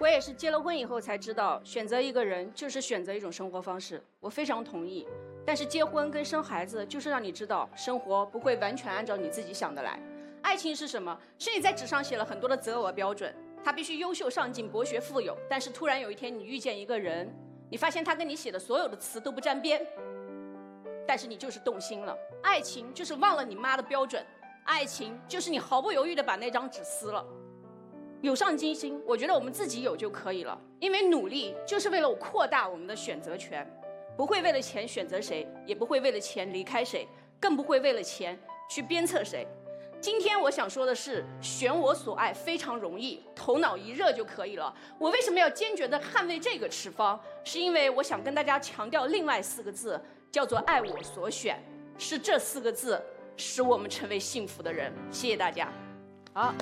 我也是结了婚以后才知道，选择一个人就是选择一种生活方式，我非常同意。但是结婚跟生孩子就是让你知道，生活不会完全按照你自己想的来。爱情是什么？是你在纸上写了很多的择偶标准，他必须优秀、上进、博学、富有。但是突然有一天你遇见一个人，你发现他跟你写的所有的词都不沾边，但是你就是动心了。爱情就是忘了你妈的标准，爱情就是你毫不犹豫的把那张纸撕了。有上进心，我觉得我们自己有就可以了。因为努力就是为了扩大我们的选择权，不会为了钱选择谁，也不会为了钱离开谁，更不会为了钱去鞭策谁。今天我想说的是，选我所爱非常容易，头脑一热就可以了。我为什么要坚决地捍卫这个持方？是因为我想跟大家强调另外四个字，叫做爱我所选。是这四个字使我们成为幸福的人。谢谢大家。好。